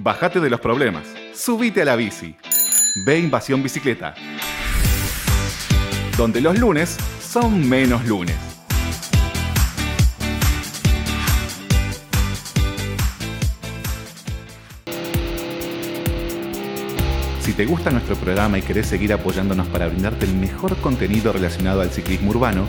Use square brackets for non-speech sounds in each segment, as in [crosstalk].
Bájate de los problemas. Subite a la bici. Ve Invasión Bicicleta. Donde los lunes son menos lunes. Si te gusta nuestro programa y querés seguir apoyándonos para brindarte el mejor contenido relacionado al ciclismo urbano,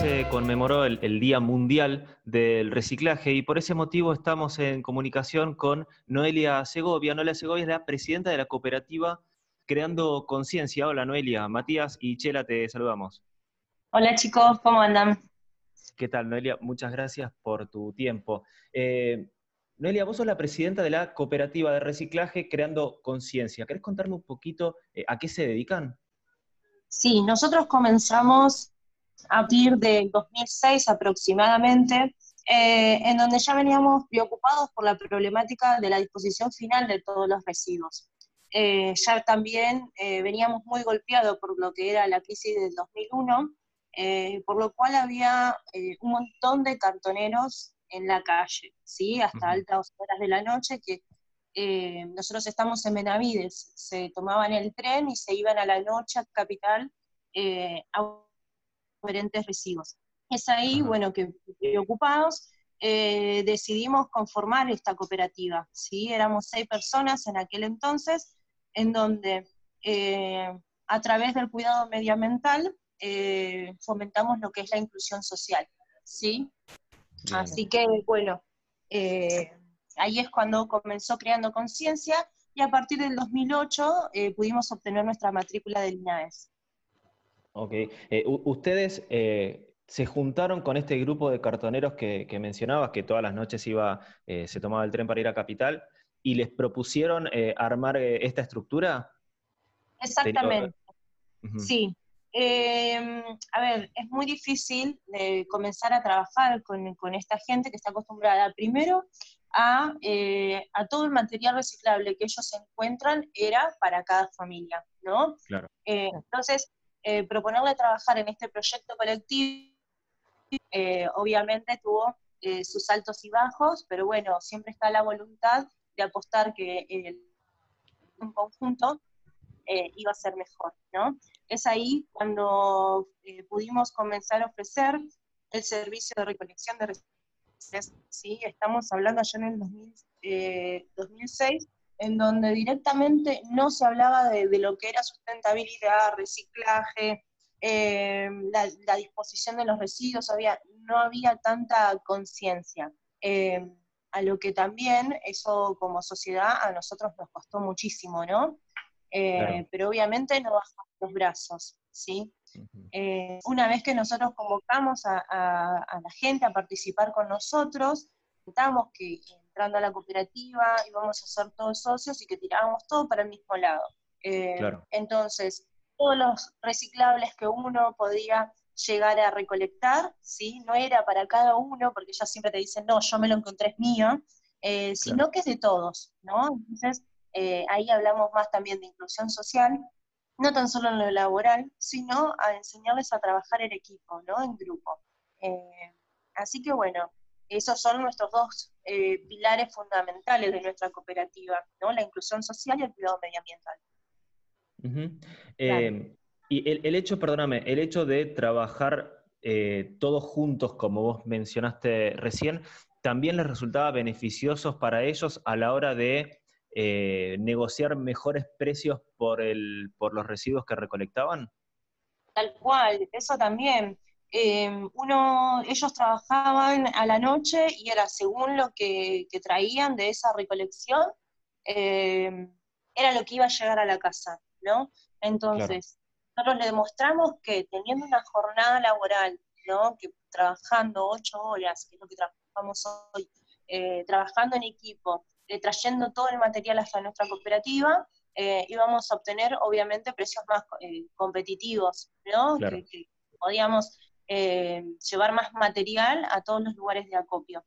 Se conmemoró el, Día Mundial del Reciclaje y por ese motivo estamos en comunicación con Noelia Segovia. Noelia Segovia es la presidenta de la cooperativa Creando Conciencia. Hola Noelia, Matías y Chela, te saludamos. Hola chicos, ¿cómo andan? ¿Qué tal Noelia? Muchas gracias por tu tiempo. Eh, Noelia, vos sos la presidenta de la cooperativa de reciclaje Creando Conciencia. ¿Querés contarme un poquito eh, a qué se dedican? Sí, nosotros comenzamos a partir del 2006 aproximadamente, eh, en donde ya veníamos preocupados por la problemática de la disposición final de todos los residuos. Eh, ya también eh, veníamos muy golpeados por lo que era la crisis del 2001, por lo cual había un montón de cartoneros en la calle, ¿sí? hasta altas horas de la noche, que nosotros estamos en Benavides, se tomaban el tren y se iban a la noche a Capital a diferentes residuos. Es ahí, bueno, que preocupados, eh, decidimos conformar esta cooperativa, ¿sí? Éramos seis personas en aquel entonces, en donde eh, a través del cuidado medioambiental eh, fomentamos lo que es la inclusión social, ¿sí? Así que, bueno, ahí es cuando comenzó creando conciencia y a partir del 2008 pudimos obtener nuestra matrícula de INAES. Ok. Eh, ustedes eh, se juntaron con este grupo de cartoneros que, mencionabas, que todas las noches iba, eh, se tomaba el tren para ir a Capital, y les propusieron armar esta estructura. Exactamente. Sí. Em, a ver, es muy difícil comenzar a trabajar con, esta gente que está acostumbrada primero a, a, todo el material reciclable que ellos encuentran era para cada familia, ¿no? Claro. entonces, eh, proponerle trabajar en este proyecto colectivo, eh, obviamente tuvo eh, sus altos y bajos, pero bueno, siempre está la voluntad de apostar que un conjunto iba a ser mejor, ¿no? Es ahí cuando pudimos comenzar a ofrecer el servicio de recolección de residuos, ¿sí? Estamos hablando ya en el 2006, en donde directamente no se hablaba de, lo que era sustentabilidad, reciclaje, eh, la, disposición de los residuos, había, no había tanta conciencia. Eh, a lo que también eso como sociedad a nosotros nos costó muchísimo, ¿no? Eh, pero obviamente no bajamos los brazos, ¿sí? una vez que nosotros convocamos a, a, la gente a participar con nosotros, contamos que entrando a la cooperativa, íbamos a ser todos socios y que tirábamos todo para el mismo lado. Eh, entonces, todos los reciclables que uno podía llegar a recolectar, ¿sí? no era para cada uno, porque ellos siempre te dicen, no, yo me lo encontré, es mío, eh, sino que es de todos, ¿no? Entonces, eh, ahí hablamos más también de inclusión social, no tan solo en lo laboral, sino a enseñarles a trabajar en equipo, ¿no? En grupo. así que bueno, esos son nuestros dos eh, pilares fundamentales de nuestra cooperativa, ¿no? la inclusión social y el cuidado medioambiental. Eh, y el, hecho, perdóname, el hecho de trabajar eh, todos juntos, como vos mencionaste recién, ¿también les resultaba beneficiosos para ellos a la hora de negociar mejores precios por, el, por los residuos que recolectaban? Tal cual, eso también. Em, uno, ellos trabajaban a la noche y era según lo que, traían de esa recolección, em, era lo que iba a llegar a la casa, ¿no? Entonces, nosotros le demostramos que teniendo una jornada laboral, ¿no? Que trabajando ocho horas, que es lo que trabajamos hoy, eh, trabajando en equipo, eh, trayendo todo el material hasta nuestra cooperativa, eh, íbamos a obtener obviamente precios más eh, competitivos, ¿no? Que, podíamos eh, llevar más material a todos los lugares de acopio.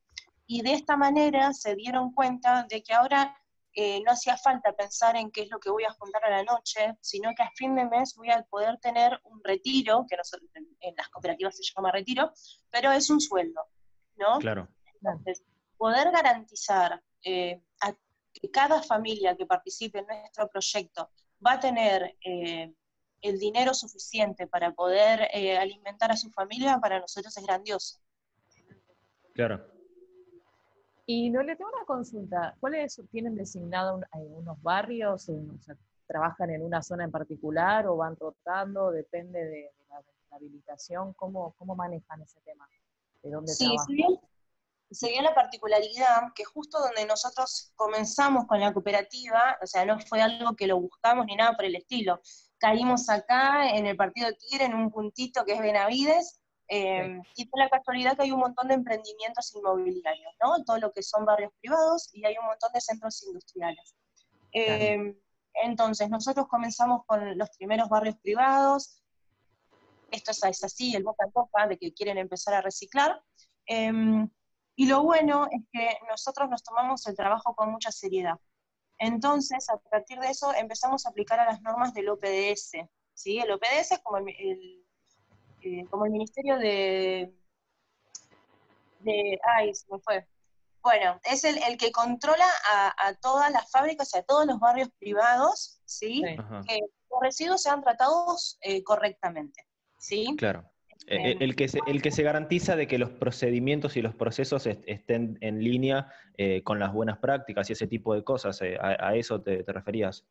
Y de esta manera se dieron cuenta de que ahora no hacía falta pensar en qué es lo que voy a juntar a la noche, sino que a fin de mes voy a poder tener un retiro, que en las cooperativas se llama retiro, pero es un sueldo, ¿no? Claro. Entonces, poder garantizar a que cada familia que participe en nuestro proyecto va a tener eh, el dinero suficiente para poder eh, alimentar a su familia, para nosotros es grandioso. Claro. Y no le tengo una consulta. ¿Cuáles tienen designado unos barrios? O, ¿Trabajan en una zona en particular o van rotando? Depende de, la, habilitación. ¿Cómo, ¿Cómo manejan ese tema? ¿De dónde sí, trabajan? se dio la particularidad que justo donde nosotros comenzamos con la cooperativa, o sea, no fue algo que lo buscamos ni nada por el estilo, caímos acá en el partido Tigre, en un puntito que es Benavides, eh, y fue la casualidad que hay un montón de emprendimientos inmobiliarios, ¿no? Todo lo que son barrios privados y hay un montón de centros industriales. Eh, entonces, nosotros comenzamos con los primeros barrios privados, esto es así, el boca a boca, de que quieren empezar a reciclar, em, y lo bueno es que nosotros nos tomamos el trabajo con mucha seriedad. Entonces, a partir de eso, empezamos a aplicar a las normas del OPDS. ¿sí? El OPDS es como el, eh, como el Ministerio de, de... Ay, se me fue. Bueno, es el, el que controla a, todas las fábricas y a todos los barrios privados, ¿sí? Que los residuos sean tratados eh, correctamente, ¿sí? Claro. Eh, eh, el, que se, el que se garantiza de que los procedimientos y los procesos estén en línea eh, con las buenas prácticas y ese tipo de cosas. a, eso te, referías?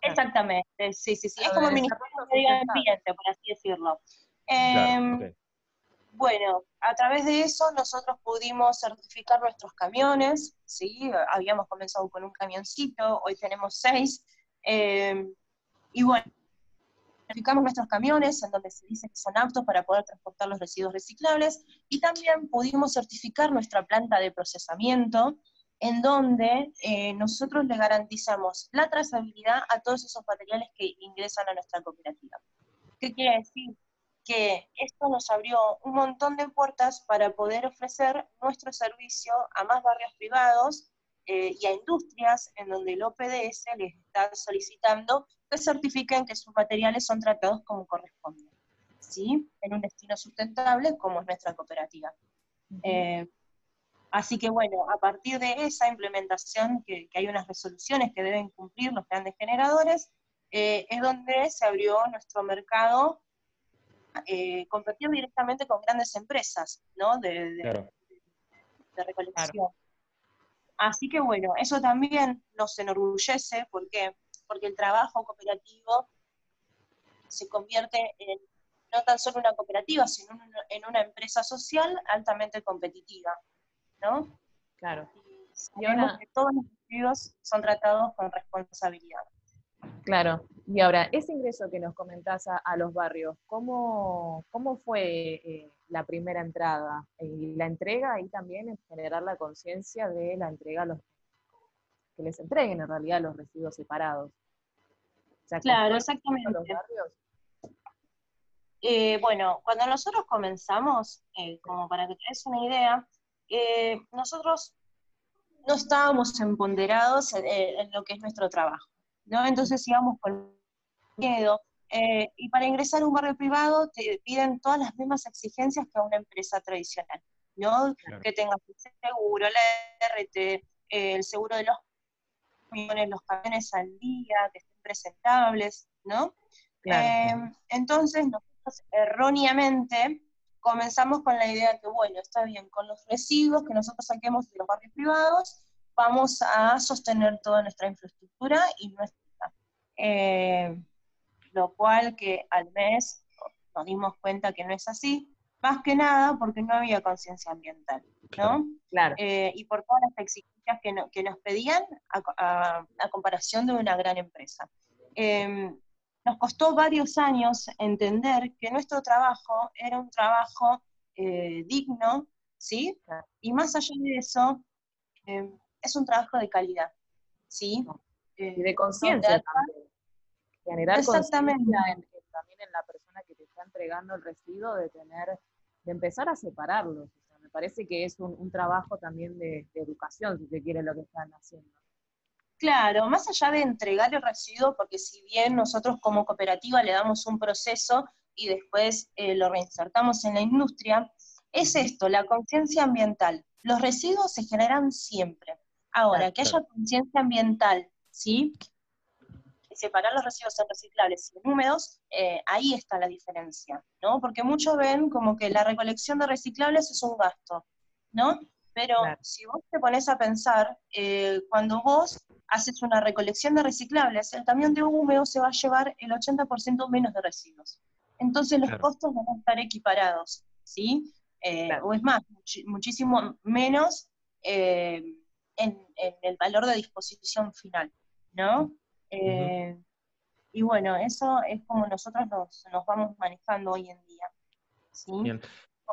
Exactamente, sí, sí, sí. Es como el Ministerio de Medio Ambiente, por así decirlo. Em, bueno, a través de eso nosotros pudimos certificar nuestros camiones, ¿sí? Habíamos comenzado con un camioncito, hoy tenemos seis. Em, y bueno, Verificamos nuestros camiones en donde se dice que son aptos para poder transportar los residuos reciclables y también pudimos certificar nuestra planta de procesamiento en donde eh, nosotros le garantizamos la trazabilidad a todos esos materiales que ingresan a nuestra cooperativa. ¿Qué quiere decir? Que esto nos abrió un montón de puertas para poder ofrecer nuestro servicio a más barrios privados eh, y a industrias en donde el OPDS les está solicitando que certifiquen que sus materiales son tratados como corresponde, ¿sí? En un destino sustentable como es nuestra cooperativa. Eh, así que bueno, a partir de esa implementación, que, hay unas resoluciones que deben cumplir los grandes generadores, eh, es donde se abrió nuestro mercado competir directamente con grandes empresas, ¿no? De, recolección. Así que bueno, eso también nos enorgullece, ¿por qué? Porque el trabajo cooperativo se convierte en no tan solo una cooperativa, sino en una empresa social altamente competitiva, ¿no? Claro. Y, que todos los individuos son tratados con responsabilidad. Claro. Y ahora, ese ingreso que nos comentás a, los barrios, ¿cómo, cómo fue eh, la primera entrada? Y la entrega y también en generar la conciencia de la entrega a los que les entreguen en realidad los residuos separados. claro, exactamente. Los barrios? Eh, bueno, cuando nosotros comenzamos, eh, como para que te des una idea, nosotros no estábamos empoderados en lo que es nuestro trabajo. ¿No? Entonces íbamos con miedo. Eh, y para ingresar a un barrio privado te piden todas las mismas exigencias que a una empresa tradicional, ¿no? Que tengas el seguro, la RT, eh, el seguro de los camiones, los camiones al día, que estén presentables, ¿no? Eh, entonces nosotros erróneamente comenzamos con la idea que, bueno, está bien, con los residuos que nosotros saquemos de los barrios privados, vamos a sostener toda nuestra infraestructura y nuestra... Eh, lo cual que al mes nos dimos cuenta que no es así, más que nada porque no había conciencia ambiental, ¿no? Claro. Eh, y por todas las exigencias que, nos pedían a, comparación de una gran empresa. Em, nos costó varios años entender que nuestro trabajo era un trabajo eh, digno, ¿sí? Y más allá de eso, em, es un trabajo de calidad, ¿sí? y de conciencia también. Generar conciencia también en la persona que te está entregando el residuo de tener, de empezar a separarlos. me parece que es un, trabajo también de, educación, si se quiere, lo que están haciendo. Claro, más allá de entregar el residuo, porque si bien nosotros como cooperativa le damos un proceso y después eh, lo reinsertamos en la industria, es esto, la conciencia ambiental. Los residuos se generan siempre. Ahora, que haya conciencia ambiental, ¿sí? separar los residuos en reciclables y en húmedos, eh, ahí está la diferencia, ¿no? Porque muchos ven como que la recolección de reciclables es un gasto, ¿no? Pero si vos te pones a pensar, eh, cuando vos haces una recolección de reciclables, el camión de húmedos se va a llevar el 80% menos de residuos. Entonces los costos van a estar equiparados, ¿sí? Eh, o es más, muchísimo menos en, el valor de disposición final, ¿no? Eh, y bueno, eso es como nosotros nos, vamos manejando hoy en día. ¿sí? Bien.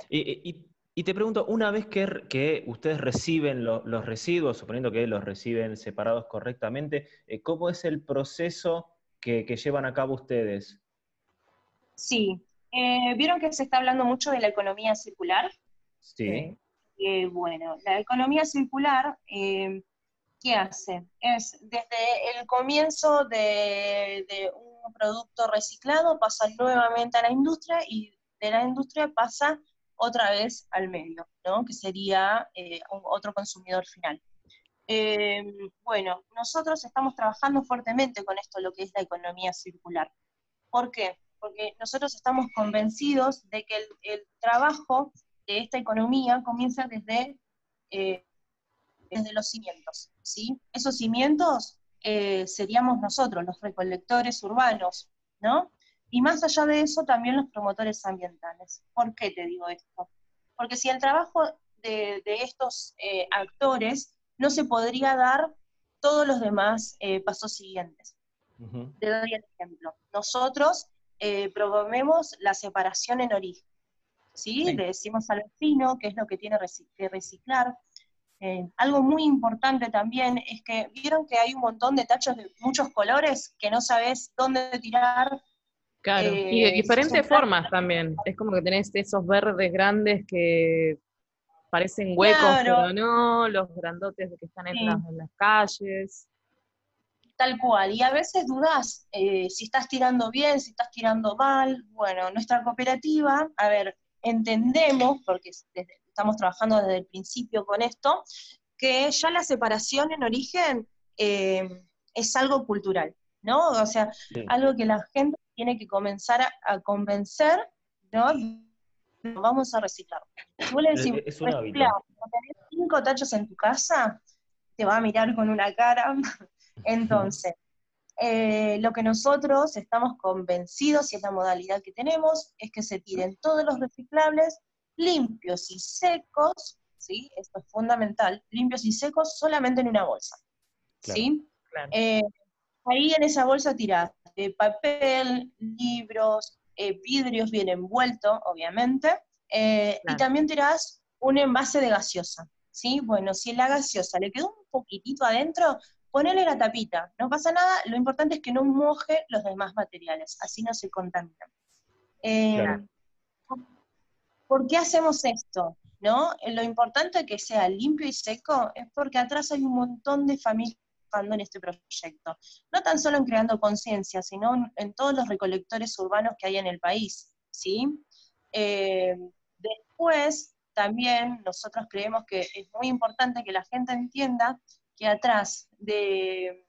Y, te pregunto, una vez que, ustedes reciben los residuos, suponiendo que los reciben separados correctamente, eh, ¿cómo es el proceso que, llevan a cabo ustedes? Sí, eh, ¿vieron que se está hablando mucho de la economía circular? Sí. Bueno, la economía circular ¿qué hace? Es desde el comienzo de, un producto reciclado, pasa nuevamente a la industria y de la industria pasa otra vez al medio, ¿no? que sería eh, otro consumidor final. Bueno, nosotros estamos trabajando fuertemente con esto, lo que es la economía circular. ¿Por qué? Porque nosotros estamos convencidos de que el, trabajo de esta economía comienza desde eh, desde los cimientos, ¿sí? Esos cimientos eh, seríamos nosotros, los recolectores urbanos, ¿no? Y más allá de eso, también los promotores ambientales. ¿Por qué te digo esto? Porque si el trabajo de, estos eh, actores no se podría dar todos los demás eh, pasos siguientes. Te doy el ejemplo. Nosotros promovemos la separación en origen. ¿Sí? Le decimos al vecino qué es lo que tiene que reciclar, eh, algo muy importante también es que vieron que hay un montón de tachos de muchos colores que no sabes dónde tirar. Claro, y de eh, diferentes formas también. Es como que tenés esos verdes grandes que parecen huecos, pero no, los grandotes que están en, las, calles. Tal cual, y a veces dudas eh, si estás tirando bien, si estás tirando mal. Bueno, nuestra cooperativa, a ver, entendemos, porque estamos trabajando desde el principio con esto, que ya la separación en origen eh, es algo cultural, ¿no? O sea, algo que la gente tiene que comenzar a, convencer, ¿no? Vamos a reciclar. Si vos le decís, es tenés cinco tachos en tu casa, te va a mirar con una cara. [laughs] Entonces, eh, lo que nosotros estamos convencidos, y es la modalidad que tenemos, es que se tiren todos los reciclables limpios y secos, ¿sí? Esto es fundamental, limpios y secos solamente en una bolsa, ¿sí? Eh, ahí en esa bolsa tirás eh, papel, libros, eh, vidrios bien envueltos, obviamente, y también tirás un envase de gaseosa, ¿sí? Bueno, si la gaseosa le quedó un poquitito adentro, ponele la tapita, no pasa nada, lo importante es que no moje los demás materiales, así no se contaminan. ¿Por qué hacemos esto? ¿No? Lo importante que sea limpio y seco es porque atrás hay un montón de familias trabajando en este proyecto. No tan solo en creando conciencia, sino en, todos los recolectores urbanos que hay en el país. ¿sí? Eh, después, también nosotros creemos que es muy importante que la gente entienda que atrás de,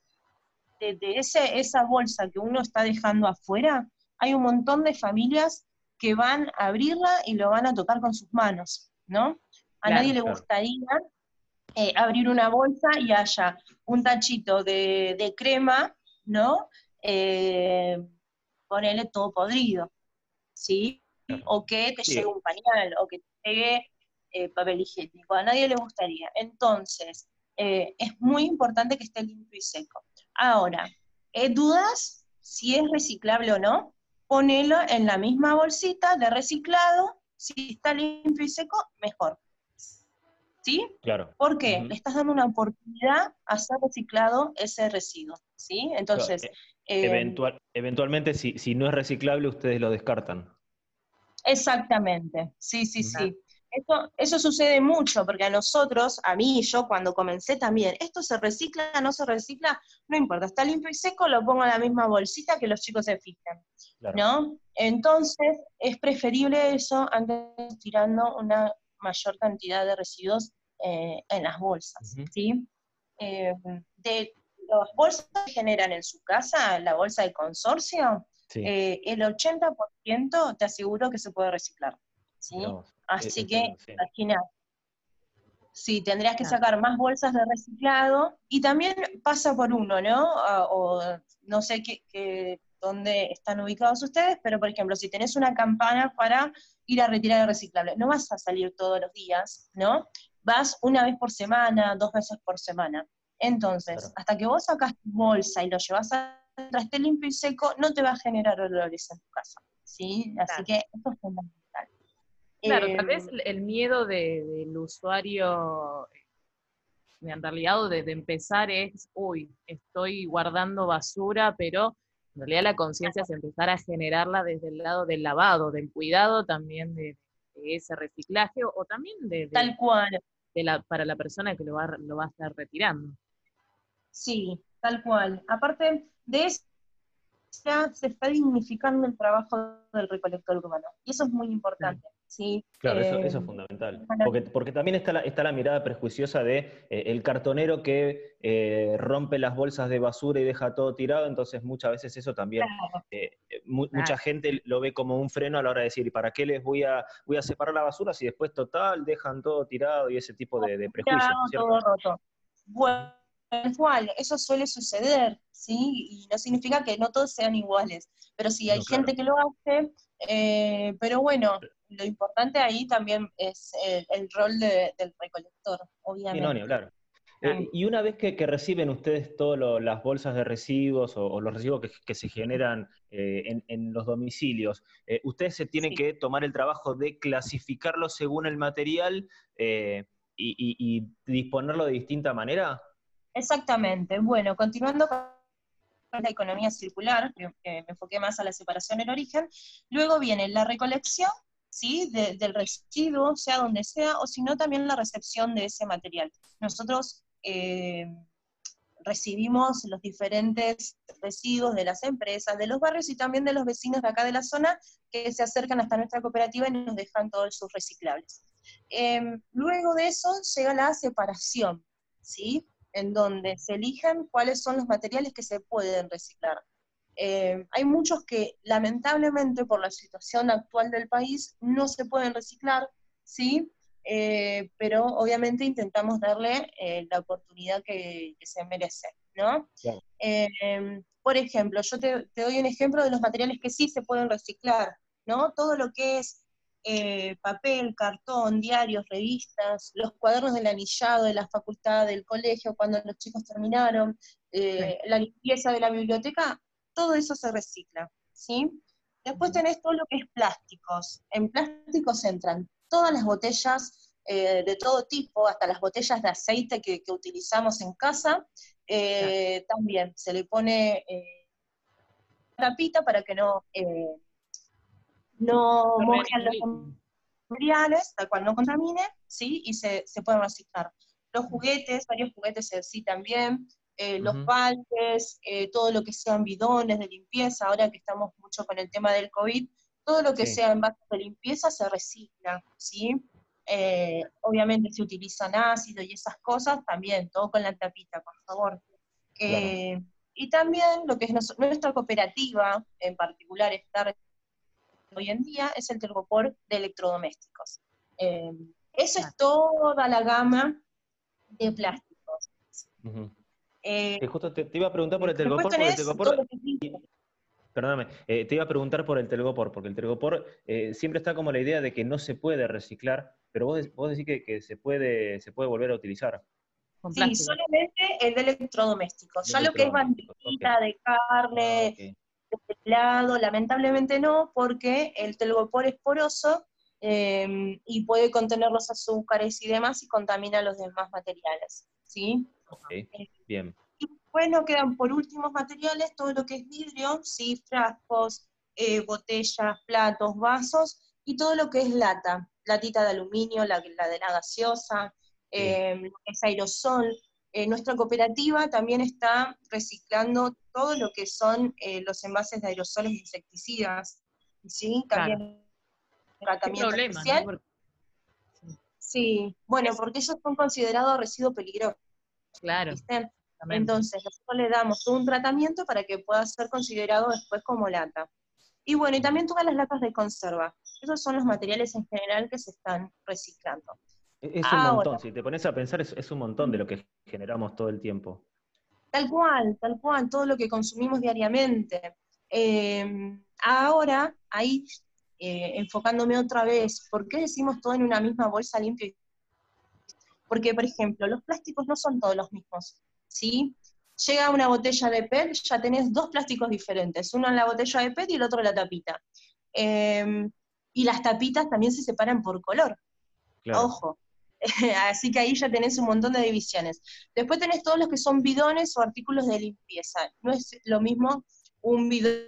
de, ese, esa bolsa que uno está dejando afuera, hay un montón de familias que van a abrirla y lo van a tocar con sus manos, ¿no? A nadie le gustaría eh, abrir una bolsa y haya un tachito de, crema, ¿no? Eh, ponerle todo podrido, ¿sí? O que te llegue un pañal, o que te llegue eh, papel higiénico. A nadie le gustaría. Entonces, es muy importante que esté limpio y seco. Ahora, ¿dudas si es reciclable o no? ponelo en la misma bolsita de reciclado, si está limpio y seco, mejor. ¿Sí? Claro. ¿Por qué? Le estás dando una oportunidad a ser reciclado ese residuo, ¿sí? Entonces... E, em, eventualmente, si, si no es reciclable, ustedes lo descartan. Exactamente, sí, sí, sí. Eso, eso sucede mucho, porque a nosotros, a mí, yo cuando comencé también, ¿esto se recicla, no se recicla? No importa, está limpio y seco, lo pongo en la misma bolsita que los chicos se fijan, ¿no? Entonces, es preferible eso antes tirando una mayor cantidad de residuos eh, en las bolsas, ¿sí? Eh, de las bolsas que generan en su casa, la bolsa de consorcio, eh, el 80% te aseguro que se puede reciclar. ¿sí? Así que, imagina, sí, tendrías que sacar más bolsas de reciclado y también pasa por uno, ¿no? Ah, o no sé qué, dónde están ubicados ustedes, pero por ejemplo, si tenés una campana para ir a retirar el reciclable, no vas a salir todos los días, ¿no? Vas una vez por semana, dos veces por semana. Entonces, hasta que vos sacas tu bolsa y lo llevas a esté limpio y seco, no te va a generar olores en tu casa. ¿sí? Así que esto es fundamental. Claro, tal vez em, el miedo del usuario neanderliado de, de empezar es, uy, estoy guardando basura, pero en realidad la conciencia es empezar a generarla desde el lado del lavado, del cuidado también de, ese reciclaje o, también de, Tal cual. De la, para la persona que lo va, lo va a estar retirando. Sí, tal cual. Aparte de eso, se está dignificando el trabajo del recolector urbano. Y eso es muy importante. ¿sí? Claro, eso, es eh, fundamental. Porque, también está la, está la mirada prejuiciosa de eh, el cartonero que eh, rompe las bolsas de basura y deja todo tirado, entonces muchas veces eso también, mucha gente lo ve como un freno a la hora de decir, ¿para qué les voy a, voy a separar la basura si después total dejan todo tirado y ese tipo de, de prejuicios? todo roto. Bueno igual, eso suele suceder, ¿sí? Y no significa que no todos sean iguales, pero sí hay gente que lo hace, eh, pero bueno, lo importante ahí también es el, rol del recolector, obviamente. Sí, claro. Eh, y una vez que, reciben ustedes todas las bolsas de residuos o, los residuos que, se generan eh, en, los domicilios, ustedes se tienen que tomar el trabajo de clasificarlo según el material y, y disponerlo de distinta manera. Exactamente. Bueno, continuando con la economía circular, que, me enfoqué más a la separación en origen, luego viene la recolección ¿sí? del residuo, sea donde sea, o si no también la recepción de ese material. Nosotros eh, recibimos los diferentes residuos de las empresas, de los barrios y también de los vecinos de acá de la zona que se acercan hasta nuestra cooperativa y nos dejan todos sus reciclables. Em, luego de eso llega la separación, ¿sí? en donde se eligen cuáles son los materiales que se pueden reciclar. Eh, hay muchos que lamentablemente por la situación actual del país no se pueden reciclar, ¿sí? Eh, pero obviamente intentamos darle eh, la oportunidad que, se merece, ¿no? por ejemplo, yo te, te, doy un ejemplo de los materiales que sí se pueden reciclar, ¿no? Todo lo que es papel, cartón, diarios, revistas, los cuadernos del anillado de la facultad, del colegio, cuando los chicos terminaron, eh, la limpieza de la biblioteca, todo eso se recicla, ¿sí? Después tenés todo lo que es plásticos. En plásticos entran todas las botellas eh, de todo tipo, hasta las botellas de aceite que, utilizamos en casa. También se le pone tapita para que no no mojen los materiales, tal cual no contamine, ¿sí? Y se, se pueden reciclar. Los juguetes, varios juguetes sí también, eh, los baldes, eh, todo lo que sean bidones de limpieza, ahora que estamos mucho con el tema del COVID, todo lo que sea en base de limpieza se recicla, ¿sí? Eh, obviamente se utilizan ácido y esas cosas, también, todo con la tapita, por favor. y también lo que es nuestra cooperativa en particular está hoy en día es el telgopor de electrodomésticos. Eso es toda la gama de plásticos. Eh, justo te, iba a preguntar por el telgopor, porque el telgopor Perdóname, eh, te iba a preguntar por el telgopor, porque el telgopor siempre está como la idea de que no se puede reciclar, pero vos, vos decís que, se, puede, se puede volver a utilizar. Sí, solamente el de electrodomésticos. Ya lo que es bandita de carne, lado, lamentablemente no, porque el telgopor es poroso, em, y puede contener los azúcares y demás y contamina los demás materiales. ¿sí? Ok, bien. Y bueno, quedan por últimos materiales todo lo que es vidrio, ¿sí? frascos, eh, botellas, platos, vasos y todo lo que es lata, latita de aluminio, la, la de la gaseosa, eh, es aerosol. Eh, nuestra cooperativa también está reciclando todo lo que son eh, los envases de aerosoles insecticidas, ¿sí? También tratamiento problema, Sí, bueno, porque ellos son considerados residuos peligrosos. Claro. Entonces, nosotros le damos un tratamiento para que pueda ser considerado después como lata. Y bueno, y también todas las latas de conserva. Esos son los materiales en general que se están reciclando. E-, es un montón, si te pones a pensar, es, un montón de lo que generamos todo el tiempo. Tal cual, tal cual, todo lo que consumimos diariamente. Em, ahora, ahí, eh, enfocándome otra vez, ¿por qué decimos todo en una misma bolsa limpia? Porque, por ejemplo, los plásticos no son todos los mismos, ¿sí? Llega una botella de PET, ya tenés dos plásticos diferentes, uno en la botella de PET y el otro en la tapita. Em, y las tapitas también se separan por color. Ojo, [laughs] Así que ahí ya tenés un montón de divisiones. Después tenés todos los que son bidones o artículos de limpieza. No es lo mismo un bidón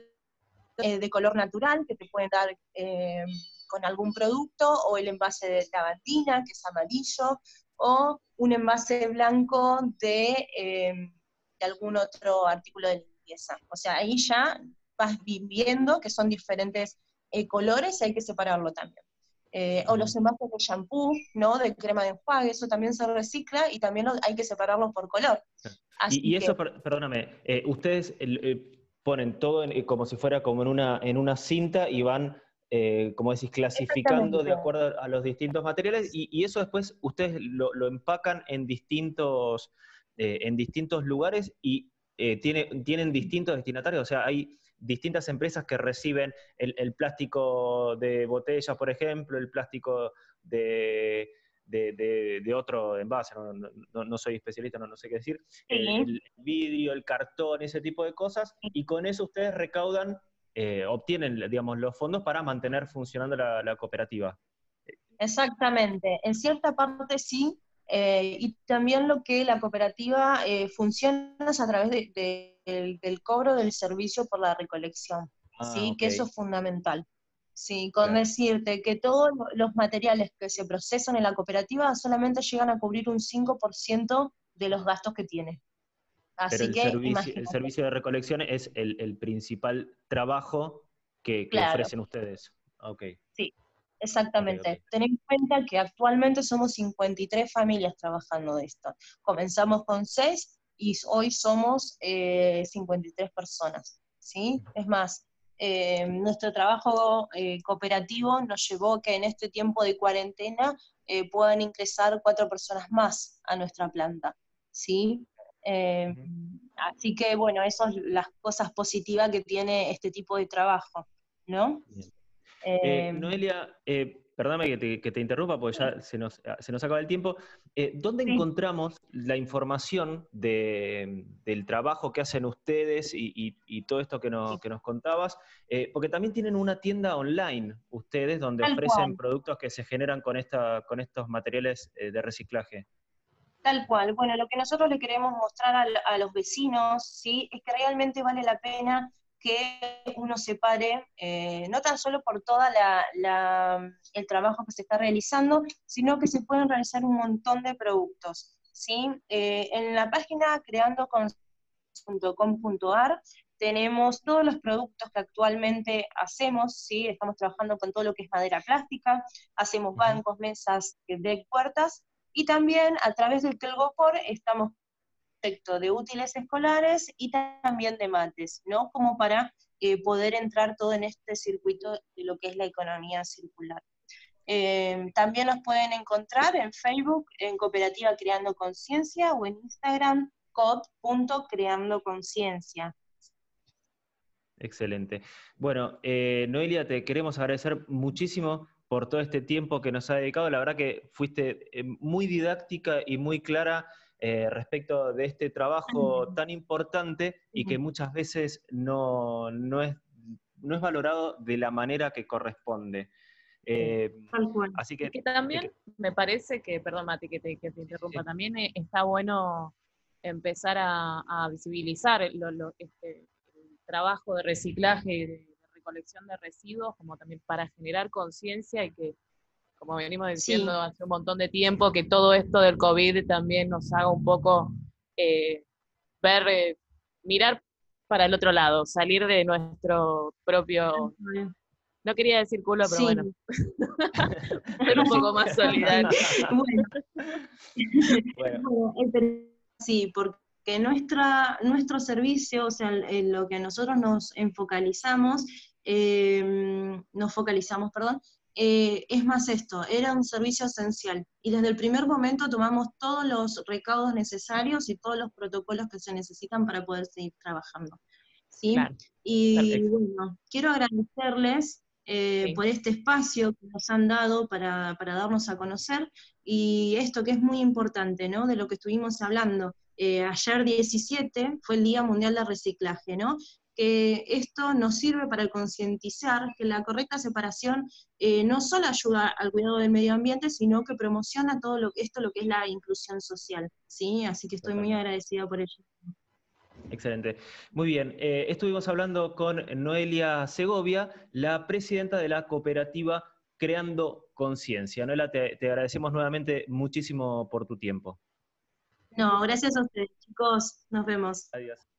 eh, de color natural que te pueden dar eh, con algún producto, o el envase de lavandina, que es amarillo, o un envase blanco de, em, de algún otro artículo de limpieza. O sea, ahí ya vas viendo que son diferentes eh, colores y hay que separarlo también. Eh, o los envases de shampoo, ¿no? De crema de enjuague, eso también se recicla y también hay que separarlos por color. y, eso, perdóname, eh, ustedes ponen todo como si fuera como en una, en una cinta y van, como decís, clasificando de acuerdo a los distintos materiales y, eso después ustedes lo, empacan en distintos, en distintos lugares y tiene, tienen distintos destinatarios, o sea, hay distintas empresas que reciben el, plástico de botella, por ejemplo, el plástico de, otro envase, no, soy especialista, no, sé qué decir, el, vidrio, el cartón, ese tipo de cosas, y con eso ustedes recaudan, eh, obtienen, digamos, los fondos para mantener funcionando la, cooperativa. Exactamente, en cierta parte sí, eh, y también lo que la cooperativa eh, funciona es a través de del, cobro del servicio por la recolección, ah, ¿sí? Que eso es fundamental. Sí, con decirte que todos los materiales que se procesan en la cooperativa solamente llegan a cubrir un 5% de los gastos que tiene. Así Pero el, que, servicio, el servicio de recolección es el, principal trabajo que, ofrecen ustedes. Okay. Sí, exactamente. Ten en cuenta que actualmente somos 53 familias trabajando de esto. Comenzamos con 6 y hoy somos 53 eh, personas, ¿sí? Es más, eh, nuestro trabajo eh, cooperativo nos llevó que en este tiempo de cuarentena puedan ingresar cuatro personas más a nuestra planta, ¿sí? Así que, bueno, esas son las cosas positivas que tiene este tipo de trabajo, ¿no? Noelia, perdóname que te, interrumpa porque ya se nos, acaba el tiempo. Eh, ¿Dónde encontramos la información del trabajo que hacen ustedes y, todo esto que nos, contabas? Eh, porque también tienen una tienda online ustedes donde ofrecen productos que se generan con, estos materiales eh, de reciclaje. Tal cual. Bueno, lo que nosotros le queremos mostrar a, a los vecinos, ¿sí? Es que realmente vale la pena que uno se pare, eh, no tan solo por todo el trabajo que se está realizando, sino que se pueden realizar un montón de productos. ¿sí? Eh, en la página creandocon.com.ar tenemos todos los productos que actualmente hacemos, ¿sí? estamos trabajando con todo lo que es madera plástica, hacemos bancos, mesas, de puertas, y también a través del Telgopor estamos de útiles escolares y también de mates, ¿no? Como para eh, poder entrar todo en este circuito de lo que es la economía circular. Eh, también nos pueden encontrar en Facebook, en Cooperativa Creando Conciencia, o en Instagram, cod.creandoconciencia. Excelente. Bueno, eh, Noelia, te queremos agradecer muchísimo por todo este tiempo que nos ha dedicado. La verdad que fuiste muy didáctica y muy clara eh, respecto de este trabajo tan importante y que muchas veces no, es, no es valorado de la manera que corresponde. así que, también me parece que, perdón Mati, que te, interrumpa, también está bueno empezar a, visibilizar este, el trabajo de reciclaje de, recolección de residuos, como también para generar conciencia y que, como venimos diciendo hace un montón de tiempo, que todo esto del COVID también nos haga un poco eh, ver, eh, mirar para el otro lado, salir de nuestro propio... No quería decir culo, pero bueno. [laughs] Ser un poco más solidario. [laughs] Sí, porque nuestra, nuestro servicio, o sea, en lo que nosotros nos enfocalizamos, em, nos focalizamos, perdón, eh, es más esto, era un servicio esencial. Y desde el primer momento tomamos todos los recaudos necesarios y todos los protocolos que se necesitan para poder seguir trabajando. ¿sí? Y bueno, quiero agradecerles eh, por este espacio que nos han dado para, darnos a conocer y esto que es muy importante, ¿no? De lo que estuvimos hablando. Eh, ayer 17 fue el Día Mundial de Reciclaje, ¿no? Que esto nos sirve para concientizar que la correcta separación eh, no solo ayuda al cuidado del medio ambiente, sino que promociona todo lo, esto lo que es la inclusión social, ¿sí? Así que estoy muy agradecida por ello. Excelente. Muy bien. Eh, estuvimos hablando con Noelia Segovia, la presidenta de la cooperativa Creando Conciencia. Noelia, te, te agradecemos nuevamente muchísimo por tu tiempo. No, gracias a ustedes, chicos. Nos vemos. Adiós.